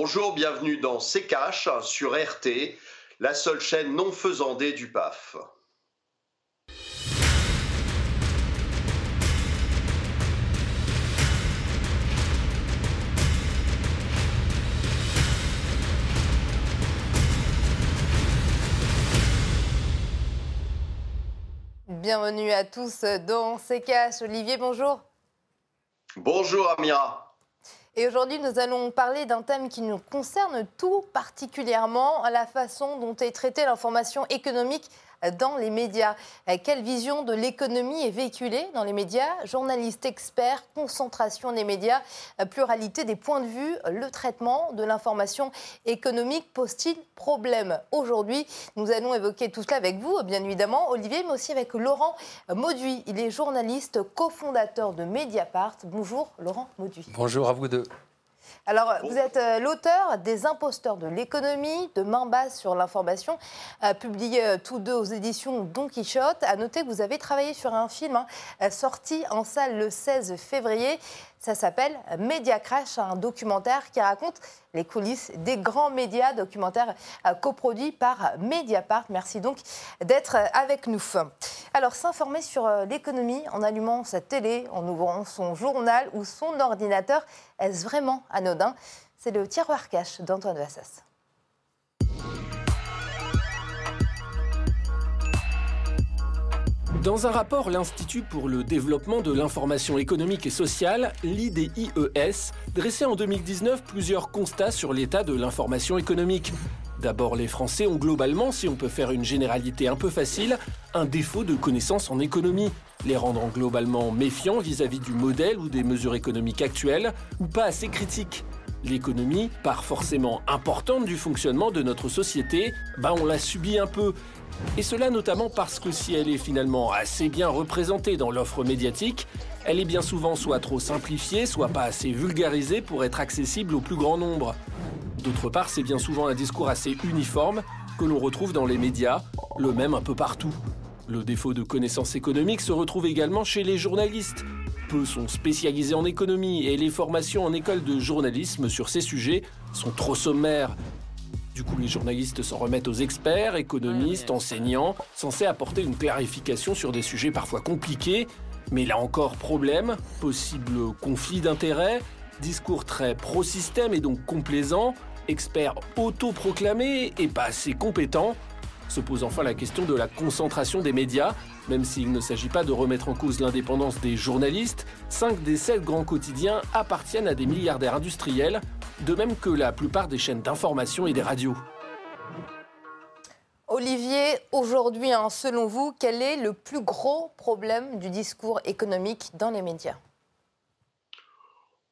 Bonjour, bienvenue dans C'est Cash sur RT, la seule chaîne non faisandée du PAF. Bienvenue à tous dans C'est Cash. Olivier, bonjour. Bonjour Amira. Et aujourd'hui, nous allons parler d'un thème qui nous concerne tout particulièrement, la façon dont est traitée l'information économique dans les médias. Euh, quelle vision de l'économie est véhiculée dans les médias? Journalistes, experts, concentration des médias, euh, pluralité des points de vue, le traitement de l'information économique pose-t-il problème? Aujourd'hui, nous allons évoquer tout cela avec vous, bien évidemment, Olivier, mais aussi avec Laurent Mauduit. Il est journaliste, cofondateur de Mediapart. Bonjour, Laurent Mauduit. Bonjour à vous deux. Alors, vous êtes euh, l'auteur des Imposteurs de l'économie, de Main basse sur l'information, euh, publié euh, tous deux aux éditions Don Quichotte. À noter que vous avez travaillé sur un film hein, sorti en salle le 16 février. Ça s'appelle Media Crash, un documentaire qui raconte les coulisses des grands médias, documentaire coproduit par Mediapart. Merci donc d'être avec nous. Alors, s'informer sur l'économie en allumant sa télé, en ouvrant son journal ou son ordinateur, est-ce vraiment anodin? C'est le tiroir cache d'Antoine Vassas. Dans un rapport, l'Institut pour le développement de l'information économique et sociale, l'IDIES, dressait en 2019 plusieurs constats sur l'état de l'information économique. D'abord, les Français ont globalement, si on peut faire une généralité un peu facile, un défaut de connaissance en économie, les rendant globalement méfiants vis-à-vis du modèle ou des mesures économiques actuelles, ou pas assez critiques. L'économie, part forcément importante du fonctionnement de notre société, ben on la subit un peu. Et cela notamment parce que si elle est finalement assez bien représentée dans l'offre médiatique, elle est bien souvent soit trop simplifiée, soit pas assez vulgarisée pour être accessible au plus grand nombre. D'autre part, c'est bien souvent un discours assez uniforme que l'on retrouve dans les médias, le même un peu partout. Le défaut de connaissances économiques se retrouve également chez les journalistes. Peu sont spécialisés en économie et les formations en école de journalisme sur ces sujets sont trop sommaires. Du coup, les journalistes s'en remettent aux experts, économistes, enseignants, censés apporter une clarification sur des sujets parfois compliqués. Mais là encore, problème, possible conflit d'intérêts, discours très pro-système et donc complaisant, experts autoproclamés et pas assez compétents, se pose enfin la question de la concentration des médias. Même s'il ne s'agit pas de remettre en cause l'indépendance des journalistes, 5 des 7 grands quotidiens appartiennent à des milliardaires industriels, de même que la plupart des chaînes d'information et des radios. Olivier, aujourd'hui, hein, selon vous, quel est le plus gros problème du discours économique dans les médias?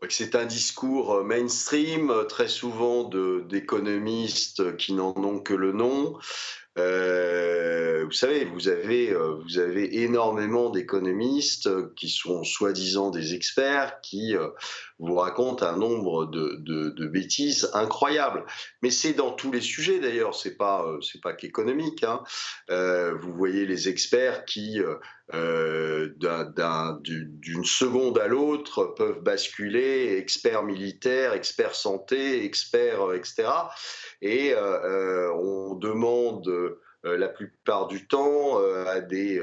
C'est un discours euh, mainstream, euh, très souvent d'économistes qui n'en ont que le nom. Euh, vous savez, vous avez, vous avez énormément d'économistes qui sont soi-disant des experts, qui vous racontent un nombre de, de, bêtises incroyables. Mais c'est dans tous les sujets d'ailleurs, c'est pas, c'est pas qu'économique. Hein. vous voyez les experts qui euh, d'une seconde à l'autre peuvent basculer, experts militaires, experts santé, experts, euh, etc. Et euh, on demande la plupart du temps à des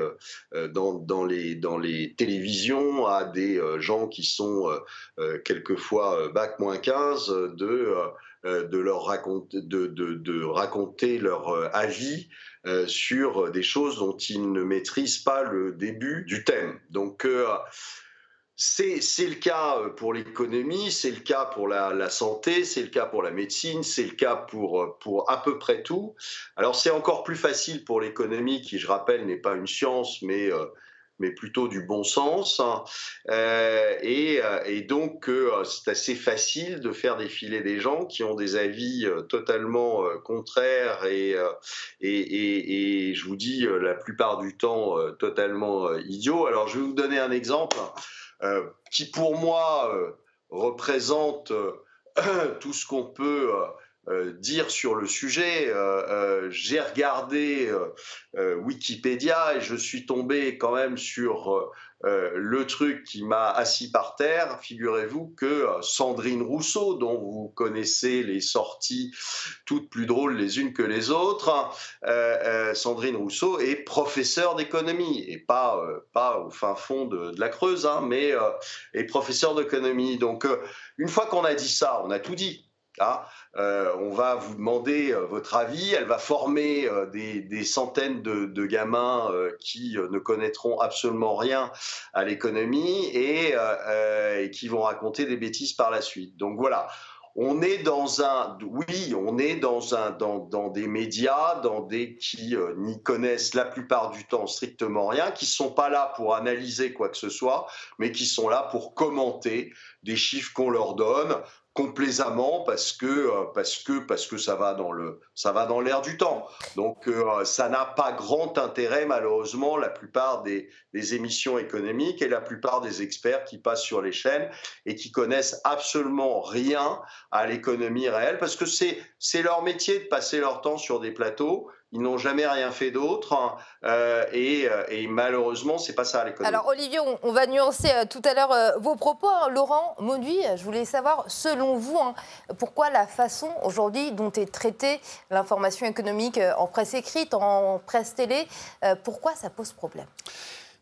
dans, dans, les dans les télévisions à des gens qui sont quelquefois bac moins 15 de de leur raconter de, raconter leur avis euh, sur des choses dont ils ne maîtrisent pas le début du thème. Donc, euh, c'est le cas pour l'économie, c'est le cas pour la, santé, c'est le cas pour la médecine, c'est le cas pour, pour à peu près tout. Alors c'est encore plus facile pour l'économie qui, je rappelle, n'est pas une science, mais euh, mais plutôt du bon sens. Hein. Euh, euh, et, donc, euh, c'est assez facile de faire défiler des gens qui ont des avis totalement contraires et, et, je vous dis, la plupart du temps, totalement idiots. Alors, je vais vous donner un exemple qui, pour moi, représente tout ce qu'on peut euh, dire sur le sujet. Euh, euh, j'ai regardé Wikipédia et je suis tombé quand même sur euh, le truc qui m'a assis par terre, figurez-vous que euh, Sandrine Rousseau, dont vous connaissez les sorties toutes plus drôles les unes que les autres, euh, Sandrine Rousseau est professeure d'économie, et pas, pas au fin fond de, la Creuse, hein, mais est professeure d'économie. Donc, une fois qu'on a dit ça, on a tout dit. Euh, on va vous demander euh, votre avis. Elle va former euh, des, centaines de, gamins qui ne connaîtront absolument rien à l'économie et, qui vont raconter des bêtises par la suite. Donc voilà. On est dans un, oui, on est dans dans, des médias, dans des qui n'y connaissent la plupart du temps strictement rien, qui sont pas là pour analyser quoi que ce soit, mais qui sont là pour commenter des chiffres qu'on leur donne, complaisamment parce que euh, parce que parce que ça va dans le ça va dans l'air du temps. Donc euh, ça n'a pas grand intérêt malheureusement la plupart des, des, émissions économiques et la plupart des experts qui passent sur les chaînes et qui connaissent absolument rien à l'économie réelle parce que c'est c'est leur métier de passer leur temps sur des plateaux ils n'ont jamais rien fait d'autre hein. euh, et, euh, et, malheureusement, c'est pas ça à l'économie. Alors Olivier, on, va nuancer euh, tout à l'heure vos propos. Hein. Laurent Mauduit, je voulais savoir, selon vous, hein, pourquoi la façon aujourd'hui dont est traitée l'information économique en presse écrite, en presse télé, pourquoi ça pose problème?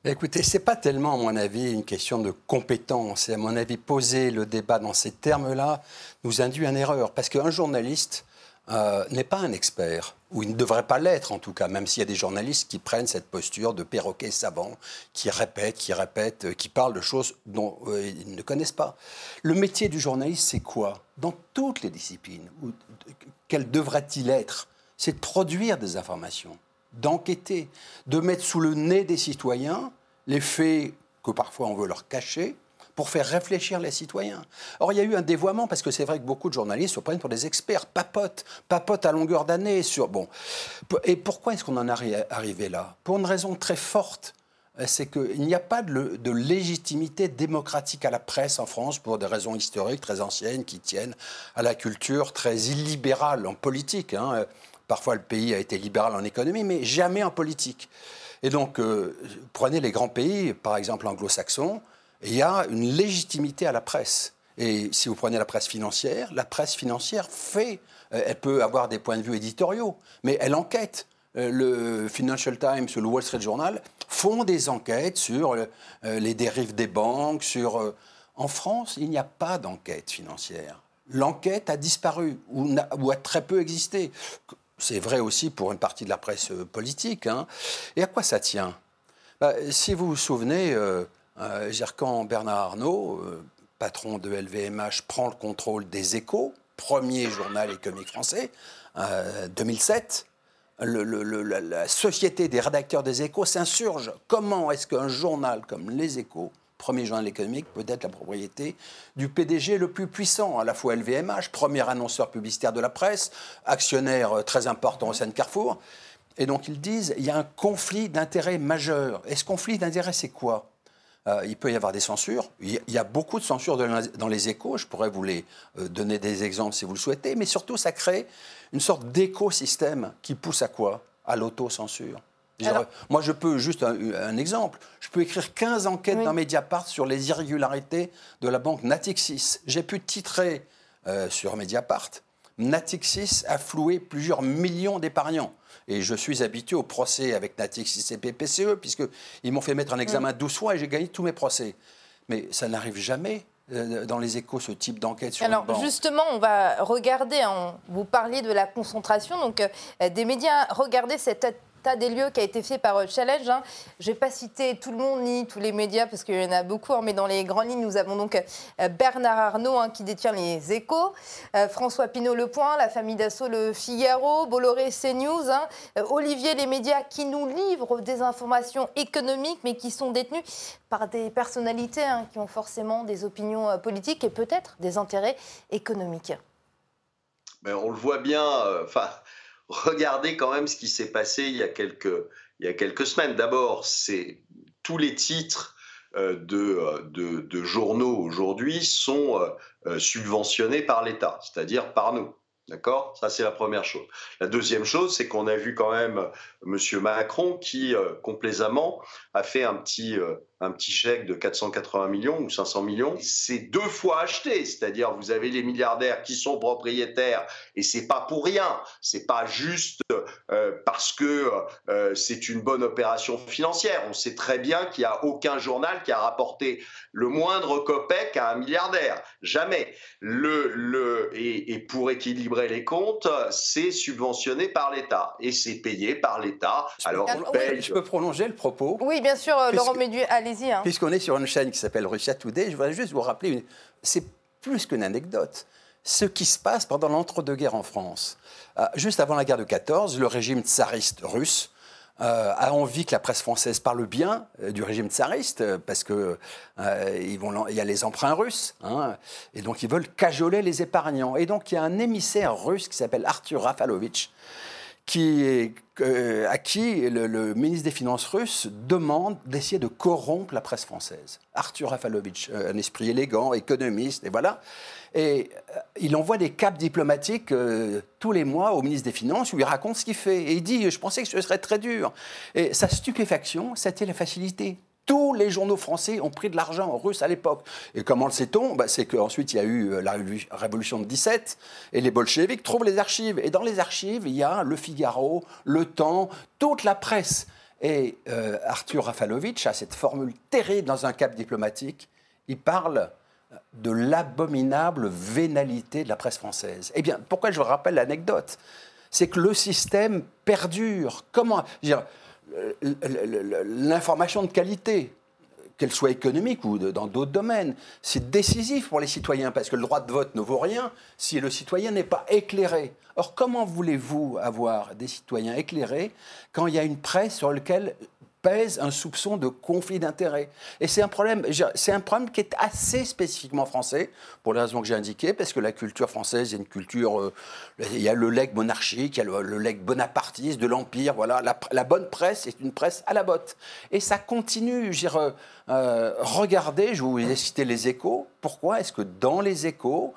Écoutez, ce n'est pas tellement, à mon avis, une question de compétence. Et à mon avis, poser le débat dans ces termes-là nous induit en erreur. Parce qu'un journaliste, euh, n'est pas un expert, ou il ne devrait pas l'être en tout cas, même s'il y a des journalistes qui prennent cette posture de perroquet savant, qui répètent, qui répètent, euh, qui parlent de choses dont euh, ils ne connaissent pas. Le métier du journaliste, c'est quoi? Dans toutes les disciplines, quel devrait-il être? C'est de produire des informations, d'enquêter, de mettre sous le nez des citoyens les faits que parfois on veut leur cacher, pour faire réfléchir les citoyens. Or, il y a eu un dévoiement parce que c'est vrai que beaucoup de journalistes se prennent pour des experts, papotent, papotent à longueur d'année sur. Bon. Et pourquoi est-ce qu'on en est arrivé là? Pour une raison très forte c'est qu'il n'y a pas de, légitimité démocratique à la presse en France pour des raisons historiques très anciennes qui tiennent à la culture très illibérale en politique. Hein. Parfois, le pays a été libéral en économie, mais jamais en politique. Et donc, euh, prenez les grands pays, par exemple anglo-saxons, il y a une légitimité à la presse. Et si vous prenez la presse financière, la presse financière fait, euh, elle peut avoir des points de vue éditoriaux, mais elle enquête. Euh, le Financial Times le Wall Street Journal font des enquêtes sur euh, les dérives des banques, sur... En France, il n'y a pas d'enquête financière. L'enquête a disparu ou, a, très peu existé. C'est vrai aussi pour une partie de la presse politique. Hein. Et à quoi ça tient? Bah, Si vous vous souvenez, quand Bernard Arnault, euh, patron de LVMH, prend le contrôle des échos, premier journal économique français, 2007, euh, la société des rédacteurs des échos s'insurge. Comment est-ce qu'un journal comme les échos, premier journal économique, peut être la propriété du PDG le plus puissant, à la fois LVMH, premier annonceur publicitaire de la presse, actionnaire très important au sein de Carrefour. Et donc ils disent, il y a un conflit d'intérêts majeur. Et ce conflit d'intérêts, c'est quoi? Euh, il peut y avoir des censures. Il y a beaucoup de censures dans les échos. Je pourrais vous les euh, donner des exemples si vous le souhaitez. Mais surtout, ça crée une sorte d'écosystème qui pousse à quoi? À l'autocensure. Moi, je peux, juste un, exemple, je peux écrire 15 enquêtes dans Mediapart sur les irrégularités de la banque Natixis. J'ai pu titrer euh, sur Mediapart Natixis a floué plusieurs millions d'épargnants. Et je suis habitué au procès avec Natixis et PPCE, puisqu'ils m'ont fait mettre un examen 12 fois et j'ai gagné tous mes procès. Mais ça n'arrive jamais euh, dans les échos ce type d'enquête sur Alors justement, on va regarder, hein, vous parliez de la concentration, donc euh, des médias, regardez cette tas des lieux qui a été fait par euh, Challenge. Hein. Je ne vais pas citer tout le monde ni tous les médias parce qu'il y en a beaucoup, hein, mais dans les grandes lignes, nous avons donc euh, Bernard Arnault hein, qui détient les échos, euh, François Pinault Le Point, la famille Dassault Le Figaro, Bolloré CNews, Olivier les médias qui nous livrent des informations économiques mais qui sont détenues par des personnalités qui ont forcément des opinions politiques et peut-être des intérêts économiques. Mais on le voit bien, regardez quand même ce qui s'est passé il y a quelques, il y a quelques semaines. D'abord, c'est tous les titres euh, de, de, de, journaux aujourd'hui sont euh, subventionnés par l'État, c'est-à-dire par nous. D'accord? Ça, c'est la première chose. La deuxième chose, c'est qu'on a vu quand même M. Macron qui, complaisamment, a fait un petit, un petit chèque de 480 millions ou 500 millions, c'est deux fois acheté. C'est-à-dire, vous avez les milliardaires qui sont propriétaires et c'est pas pour rien. C'est pas juste euh, parce que euh, c'est une bonne opération financière. On sait très bien qu'il n'y a aucun journal qui a rapporté le moindre copec à un milliardaire. Jamais. Le, le, et, pour équilibrer les comptes, c'est subventionné par l'État et c'est payé par l'État. Alors, on paye... Je peux prolonger le propos Oui, bien sûr, Laurent Médu, allez Hein. Puisqu'on est sur une chaîne qui s'appelle Russia Today, je voudrais juste vous rappeler, c'est plus qu'une anecdote. Ce qui se passe pendant l'entre-deux-guerres en France. Euh, juste avant la guerre de 14, le régime tsariste russe euh, a envie que la presse française parle bien euh, du régime tsariste, parce qu'il il y a les emprunts russes, hein, et donc ils veulent cajoler les épargnants. Et donc il y a un émissaire russe qui s'appelle Arthur Rafalovitch, euh, à qui le, ministre des Finances russe demande d'essayer de corrompre la presse française. Arthur Rafalovitch, euh, un esprit élégant, économiste, et voilà. Et euh, il envoie des caps diplomatiques tous les mois au ministre des Finances où il raconte ce qu'il fait. Et il dit Je pensais que ce serait très dur. Et sa stupéfaction, c'était la facilité tous les journaux français ont pris de l'argent russe à l'époque. Et comment le sait-on bah, C'est qu'ensuite, il y a eu euh, la révolution de 17 et les bolcheviks trouvent les archives. Et dans les archives, il y a Le Figaro, Le Temps, toute la presse. Et euh, Arthur Rafalovitch a cette formule terrible dans un cap diplomatique. Il parle de l'abominable vénalité de la presse française. Eh bien, pourquoi je vous rappelle l'anecdote? C'est que le système perdure. Comment l'information de qualité, qu'elle soit économique ou dans d'autres domaines, c'est décisif pour les citoyens parce que le droit de vote ne vaut rien si le citoyen n'est pas éclairé. Or, comment voulez-vous avoir des citoyens éclairés quand il y a une presse sur laquelle pèse un soupçon de conflit d'intérêts. Et c'est un problème, c'est un problème qui est assez spécifiquement français, pour les raisons que j'ai indiquées, parce que la culture française est une culture, euh, il y a le legs monarchique, il y a le, le bonapartiste de l'Empire, voilà, la, bonne presse est une presse à la botte. Et ça continue, je euh, euh, regardez, je vous ai cité les échos, pourquoi est-ce que dans les échos,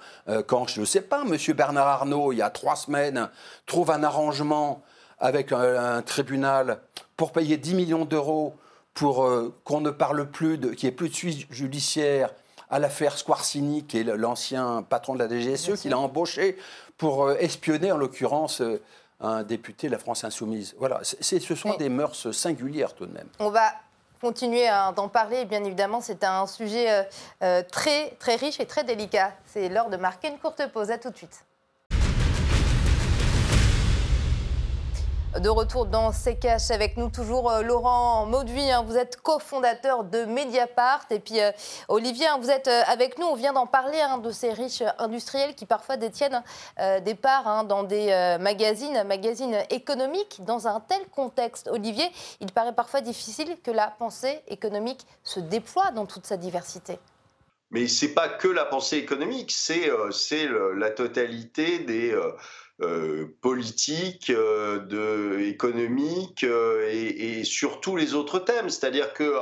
quand, je ne sais pas, M. Bernard Arnault, il y a trois semaines, trouve un arrangement avec un, tribunal pour payer 10 millions d'euros pour euh, qu'on ne parle plus, de, qu'il n'y ait plus de suite judiciaire à l'affaire Squarcini, qui est l'ancien patron de la DGSE, qu'il a embauché pour euh, espionner, en l'occurrence, euh, un député de la France Insoumise. Voilà, ce sont des mœurs singulières tout de même. On va continuer d'en parler, bien évidemment, c'est un sujet très, très riche et très délicat. C'est l'heure de marquer une courte pause. À tout de suite. De retour dans CKH avec nous toujours euh, Laurent Mauduit, hein. vous êtes cofondateur de Mediapart et puis euh, Olivier, hein, vous êtes euh, avec nous, on vient d'en parler hein, de ces riches industriels qui parfois détiennent des parts dans des magazines, magazines économiques. Dans un tel contexte, Olivier, il paraît parfois difficile que la pensée économique se déploie dans toute sa diversité. Mais ce n'est pas que la pensée économique, c'est la totalité des politique, euh, économique euh, et, sur tous les autres thèmes. C'est-à-dire que,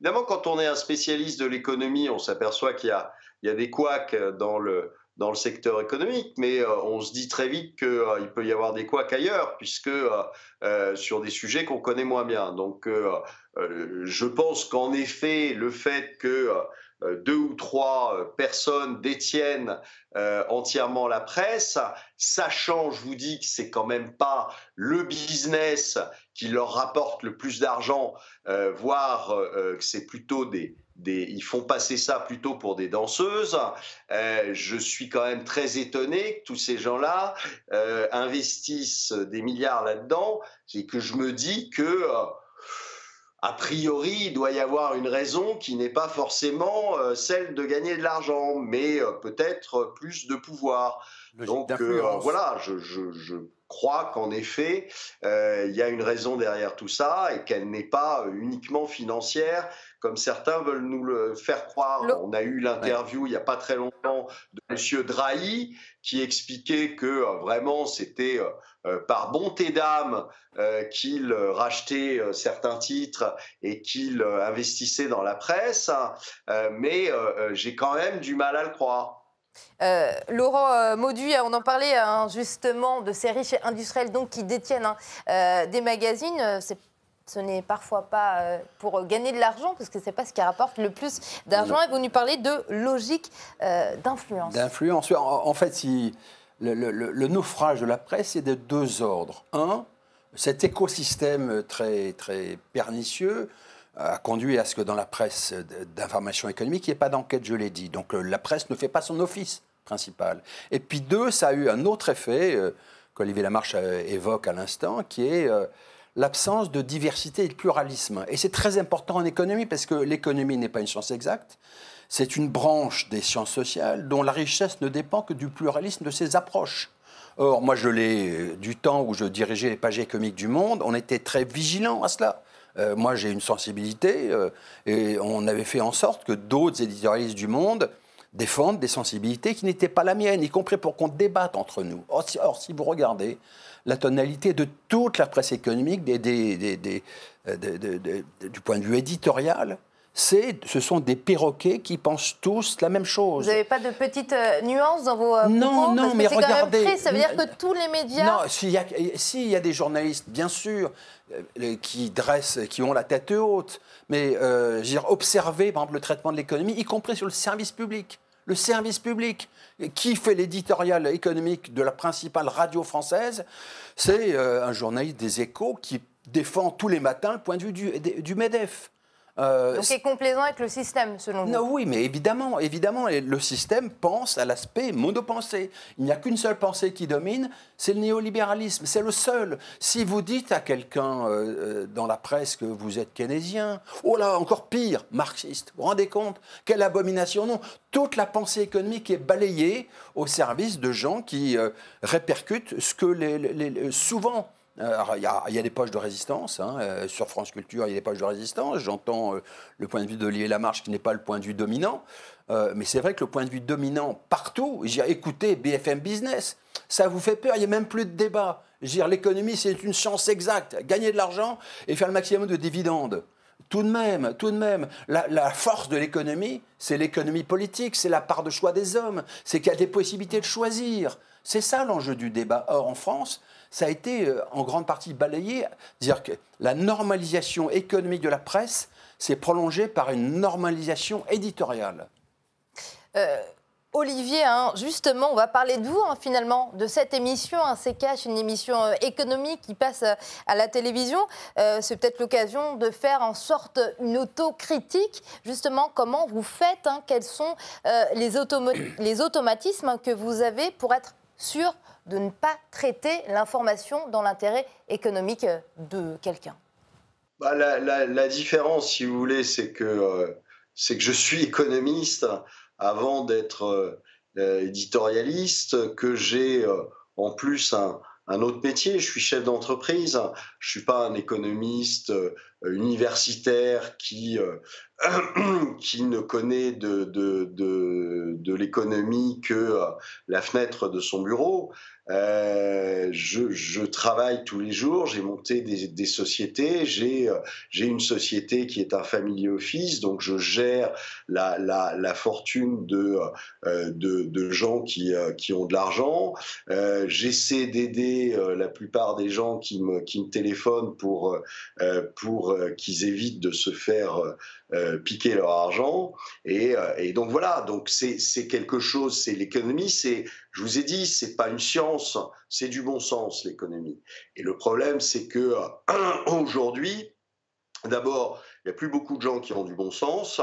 évidemment, quand on est un spécialiste de l'économie, on s'aperçoit qu'il y, a, des couacs dans le, secteur économique, mais on se dit très vite qu'il peut y avoir des couacs ailleurs, puisque sur des sujets qu'on connaît moins bien. Donc, je pense qu'en effet, le fait que euh, deux ou trois euh, personnes détiennent euh, entièrement la presse, sachant, je vous dis que c'est quand même pas le business qui leur rapporte le plus d'argent, voire que c'est plutôt des, ils font passer ça plutôt pour des danseuses. je suis quand même très étonné que tous ces gens-là investissent des milliards là-dedans et que je me dis que a priori, il doit y avoir une raison qui n'est pas forcément euh, celle de gagner de l'argent, mais euh, peut-être plus de pouvoir. Donc euh, voilà, je, crois qu'en effet, il y a une raison derrière tout ça et qu'elle n'est pas uniquement financière, comme certains veulent nous le faire croire. On a eu l'interview il n'y a pas très longtemps de M. Drahi qui expliquait que vraiment c'était euh, par bonté d'âme euh, qu'il rachetait euh, certains titres et qu'il investissait dans la presse, mais j'ai quand même du mal à le croire. Laurent Mauduit, on en parlait hein, justement de ces riches industriels donc, qui détiennent hein, des magazines. C'est ce n'est parfois pas euh, pour gagner de l'argent, parce que ce n'est pas ce qui rapporte le plus d'argent. Et vous nous parlez de logique euh, d'influence. D'influence. En, fait, si, le, naufrage de la presse est de deux ordres. Un, cet écosystème très, très pernicieux a conduit à ce que dans la presse d'information économique, il n'y ait pas d'enquête, je l'ai dit. Donc la presse ne fait pas son office principal. Et puis deux, ça a eu un autre effet qu'Olivier Lamarche évoque à l'instant, qui est l'absence de diversité et de pluralisme. Et c'est très important en économie parce que l'économie n'est pas une science exacte. C'est une branche des sciences sociales dont la richesse ne dépend que du pluralisme de ses approches. Or, moi, je l'ai euh, du temps où je dirigeais les pages économiques du Monde, on était très vigilants à cela. Euh, moi, j'ai une sensibilité euh, et on avait fait en sorte que d'autres éditorialistes du Monde défendent des sensibilités qui n'étaient pas la mienne, y compris pour qu'on débatte entre nous. or si vous regardez, la tonalité de toute la presse économique euh, du point de vue éditorial. Ce sont des perroquets qui pensent tous la même chose. Vous n'avez pas de petites euh, nuances dans vos euh, Non, non, mais regardez. Quand même ça veut dire que tous les médias. Non, s'il y, a, y a des journalistes, bien sûr, qui dressent, qui ont la tête haute, mais euh, observer, par exemple, le traitement de l'économie, y compris sur le service public le service public. Qui fait l'éditorial économique de la principale radio française C'est euh, un journaliste des échos qui défend tous les matins le point de vue du MEDEF. Euh, Donc c'est complaisant avec le système, selon vous Oui, mais évidemment, évidemment, le système pense à l'aspect monopensé. Il n'y a qu'une seule pensée qui domine, c'est le néolibéralisme. C'est le seul. Si vous dites à quelqu'un euh, euh, dans la presse que vous êtes keynésien, oh là, encore pire, marxiste, vous vous rendez compte Quelle abomination Non, toute la pensée économique est balayée au service de gens qui répercutent ce que les, souvent euh, il y, a des poches de résistance. Hein, euh, sur France Culture, il y a des poches de résistance. J'entends euh, le point de vue d'Olivier Lamarche qui n'est pas le point de vue dominant. mais c'est vrai que le point de vue dominant partout, j'ai écouté BFM Business. Ça vous fait peur, il n'y a même plus de débat. L'économie, c'est une chance exacte. Gagner de l'argent et faire le maximum de dividendes. Tout de même, tout de même, la, la force de l'économie, c'est l'économie politique, c'est la part de choix des hommes, c'est qu'il y a des possibilités de choisir. C'est ça l'enjeu du débat. Or, en France, ça a été euh, en grande partie balayé. Dire que la normalisation économique de la presse s'est prolongée par une normalisation éditoriale. Euh, Olivier, hein, justement, on va parler de vous hein, finalement, de cette émission, hein, C'est Cash, une émission euh, économique qui passe à la télévision. c'est peut-être l'occasion de faire en sorte une autocritique, justement, comment vous faites, quels sont les automatismes que vous avez pour être sûr de ne pas traiter l'information dans l'intérêt économique euh, de quelqu'un bah, la, différence, si vous voulez, c'est que, euh, que je suis économiste avant d'être euh, éditorialiste, que j'ai en plus un, un, autre métier. Je suis chef d'entreprise. Je suis pas un économiste universitaire qui qui ne connaît de, de, de, l'économie que la fenêtre de son bureau. Euh, je, je, travaille tous les jours, j'ai monté des, des sociétés, j'ai euh, une société qui est un family office, donc je gère la, la, la fortune de, euh, de, de, gens qui, euh, qui ont de l'argent. Euh, J'essaie d'aider la plupart des gens qui me, qui me téléphonent pour, pour qu'ils évitent de se faire piquer leur argent. Et, et donc voilà, donc c'est quelque chose, c'est l'économie, c'est je vous ai dit, c'est pas une science, c'est du bon sens l'économie. Et le problème, c'est que aujourd'hui, d'abord, il n'y a plus beaucoup de gens qui ont du bon sens.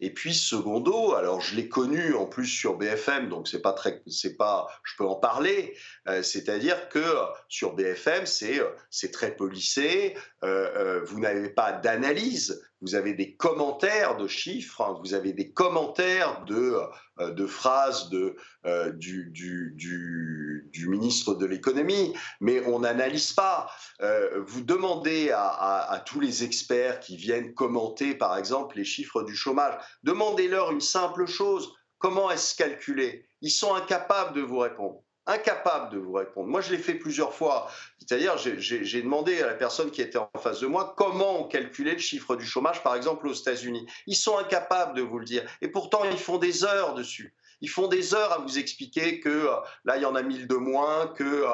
Et puis, secondo, alors je l'ai connu en plus sur BFM, donc c'est pas très, c'est pas, je peux en parler. Euh, c'est-à-dire que sur BFM, c'est c'est très policé. Euh, euh, vous n'avez pas d'analyse vous avez des commentaires de chiffres, hein, vous avez des commentaires de, euh, phrases de, euh, du, ministre de l'économie, mais on n'analyse pas. Euh, vous demandez à, tous les experts qui viennent commenter, par exemple, les chiffres du chômage, demandez-leur une simple chose, comment est-ce calculé? Ils sont incapables de vous répondre incapable de vous répondre. Moi, je l'ai fait plusieurs fois. C'est-à-dire, j'ai demandé à la personne qui était en face de moi comment on calculait le chiffre du chômage, par exemple, aux États-Unis. Ils sont incapables de vous le dire. Et pourtant, ils font des heures dessus. ils font des heures à vous expliquer que euh, là, il y en a 1000 de moins, que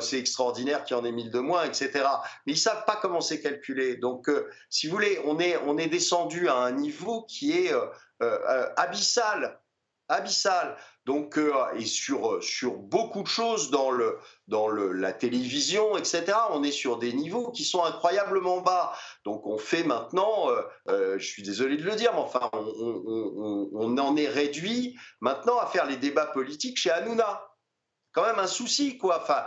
c'est extraordinaire qu'il y en ait 1000 de moins, etc. Mais ils savent pas comment c'est calculé. Donc, si vous voulez, on est, on est descendu à un niveau qui est abyssal abyssal. Donc, euh, et sur, euh, sur beaucoup de choses dans, le, dans le, la télévision, etc., on est sur des niveaux qui sont incroyablement bas. Donc, on fait maintenant, euh, je suis désolé de le dire, mais enfin, on, on, en est réduit maintenant à faire les débats politiques chez Hanouna. Quand même un souci, quoi. Enfin,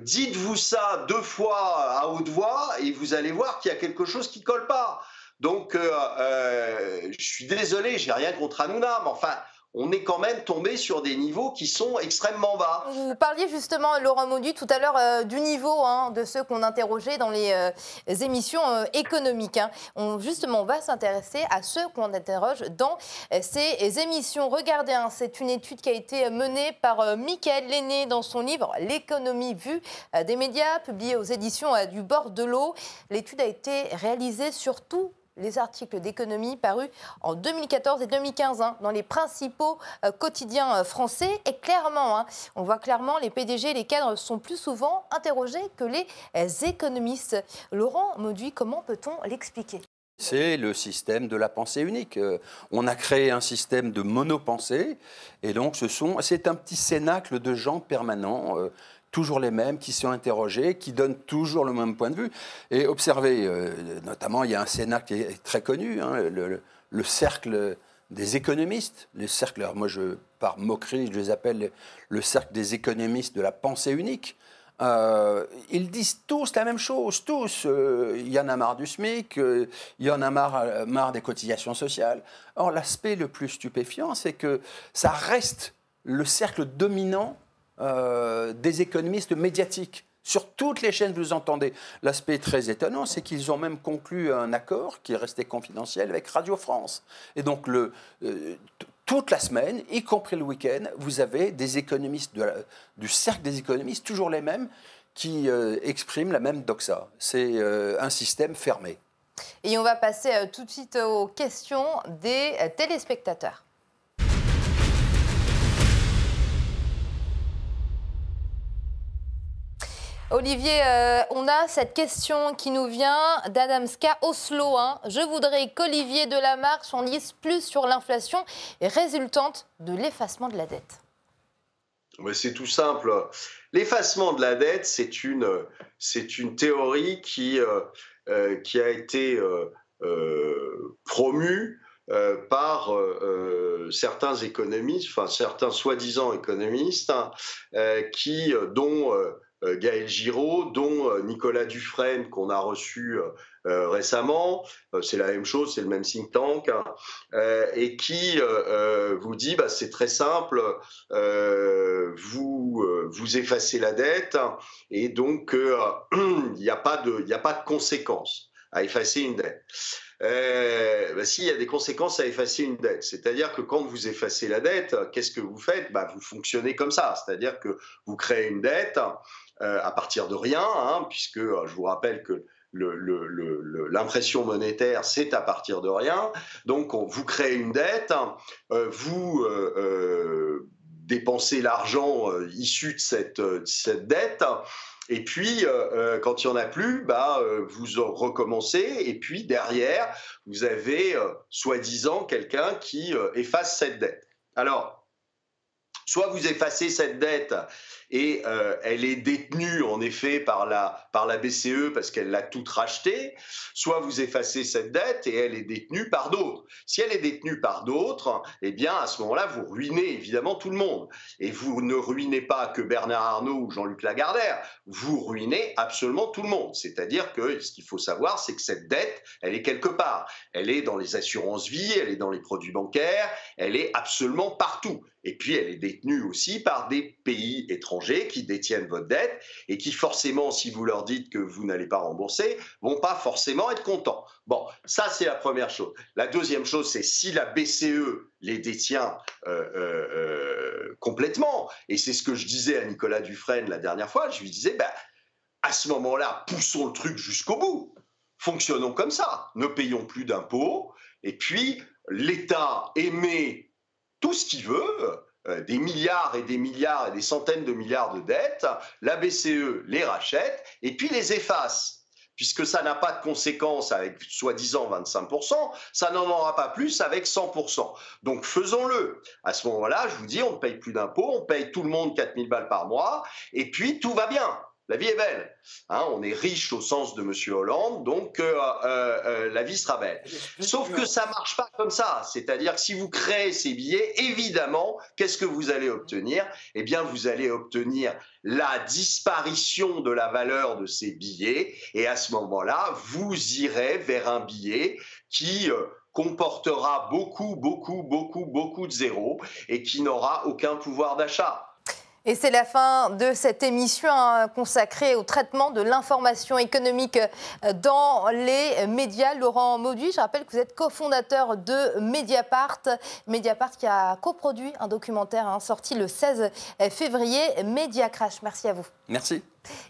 dites-vous ça deux fois à haute voix et vous allez voir qu'il y a quelque chose qui colle pas. Donc, je suis désolé, j'ai rien contre Hanouna, mais enfin, on est quand même tombé sur des niveaux qui sont extrêmement bas. Vous parliez justement, Laurent Maudu, tout à l'heure euh, du niveau hein, de ceux qu'on interrogeait dans les euh, émissions euh, économiques. Hein. On, justement, on va s'intéresser à ceux qu'on interroge dans ces émissions. Regardez, hein, c'est une étude qui a été menée par Michael Lenné dans son livre L'économie vue des médias, publié aux éditions du bord de l'eau. L'étude a été réalisée sur tout les articles d'économie parus en 2014 et 2015 hein, dans les principaux euh, quotidiens euh, français. Et clairement, hein, on voit clairement les PDG les cadres sont plus souvent interrogés que les euh, économistes. Laurent Mauduit, comment peut-on l'expliquer? C'est le système de la pensée unique. On a créé un système de monopensée, et donc ce sont, c'est un petit cénacle de gens permanents toujours les mêmes, qui sont interrogés, qui donnent toujours le même point de vue. Et observez, euh, notamment, il y a un Sénat qui est très connu, hein, le, cercle des économistes. Les cercles, moi, je, par moquerie, je les appelle le cercle des économistes de la pensée unique. Euh, ils disent tous la même chose, tous. Euh, il y en a marre du SMIC, il y en a marre des cotisations sociales. Or, l'aspect le plus stupéfiant, c'est que ça reste le cercle dominant euh, des économistes médiatiques. Sur toutes les chaînes, vous entendez. L'aspect très étonnant, c'est qu'ils ont même conclu un accord qui est resté confidentiel avec Radio France. Et donc, euh, toute la semaine, y compris le week-end, vous avez des économistes du cercle des économistes, toujours les mêmes, qui euh, expriment la même doxa. C'est un système fermé. Et on va passer tout de suite aux questions des téléspectateurs. Olivier, euh, on a cette question qui nous vient d'Adamska Oslo. Hein. Je voudrais qu'Olivier Delamarche en lise plus sur l'inflation résultante de l'effacement de la dette. C'est tout simple. L'effacement de la dette, c'est une, théorie qui, euh, euh, qui a été promue par certains économistes, enfin certains soi-disant économistes, hein, qui, dont Gaël Giraud, dont euh, Nicolas Dufresne qu'on a reçu euh, récemment, c'est la même chose, c'est le même think tank, hein, et qui vous dit bah, c'est très simple, vous, vous effacez la dette et donc il n'y a, pas de, a pas de conséquences à effacer une dette. bah, si, il y a des conséquences à effacer une dette. C'est-à-dire que quand vous effacez la dette, qu'est-ce que vous faites? Bah, Vous fonctionnez comme ça. C'est-à-dire que vous créez une dette, euh, à partir de rien, hein, puisque euh, je vous rappelle que l'impression monétaire, c'est à partir de rien. Donc, vous créez une dette, euh, vous dépensez l'argent issu de cette, dette, et puis, quand il n'y en a plus, bah, vous recommencez, et puis derrière, vous avez soi-disant quelqu'un qui efface cette dette. Alors, soit vous effacez cette dette et euh, elle est détenue en effet par la, par la BCE parce qu'elle l'a toute rachetée, soit vous effacez cette dette et elle est détenue par d'autres. Si elle est détenue par d'autres, eh bien à ce moment-là, vous ruinez évidemment tout le monde. Et vous ne ruinez pas que Bernard Arnault ou Jean-Luc Lagardère, vous ruinez absolument tout le monde. C'est-à-dire que ce qu'il faut savoir, c'est que cette dette, elle est quelque part. Elle est dans les assurances vie, elle est dans les produits bancaires, elle est absolument partout. Et puis elle est détenue aussi par des pays étrangers qui détiennent votre dette et qui forcément, si vous leur dites que vous n'allez pas rembourser, vont pas forcément être contents. Bon, ça c'est la première chose. La deuxième chose, c'est si la BCE les détient euh, euh, euh, complètement, et c'est ce que je disais à Nicolas Dufresne la dernière fois, je lui disais, ben, à ce moment-là, poussons le truc jusqu'au bout. Fonctionnons comme ça. Ne payons plus d'impôts. Et puis, l'État émet tout ce qu'il veut, euh, des milliards et des milliards et des centaines de milliards de dettes, la BCE les rachète et puis les efface puisque ça n'a pas de conséquences avec soi-disant 25%, ça n'en aura pas plus avec 100%. Donc faisons-le. À ce moment-là, je vous dis, on ne paye plus d'impôts, on paye tout le monde 4000 balles par mois, et puis tout va bien. La vie est belle. Hein, on est riche au sens de M. Hollande, donc euh, euh, euh, la vie sera belle. Sauf que ça marche pas comme ça. C'est-à-dire que si vous créez ces billets, évidemment, qu'est-ce que vous allez obtenir? Eh bien, vous allez obtenir la disparition de la valeur de ces billets. Et à ce moment-là, vous irez vers un billet qui comportera beaucoup, beaucoup, beaucoup, beaucoup de zéros et qui n'aura aucun pouvoir d'achat. Et c'est la fin de cette émission hein, consacrée au traitement de l'information économique euh, dans les médias. Laurent Mauduit, je rappelle que vous êtes cofondateur de Mediapart. Mediapart qui a coproduit un documentaire hein, sorti le 16 février, Media Crash. Merci à vous. Merci.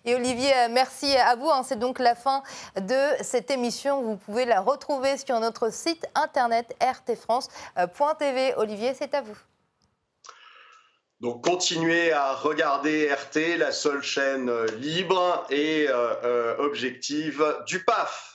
Et Olivier, euh, merci à vous. Hein. C'est donc la fin de cette émission. Vous pouvez la retrouver sur notre site internet rtfrance.tv. Olivier, c'est à vous. Donc continuez à regarder RT, la seule chaîne euh, libre et euh, euh, objective du PAF.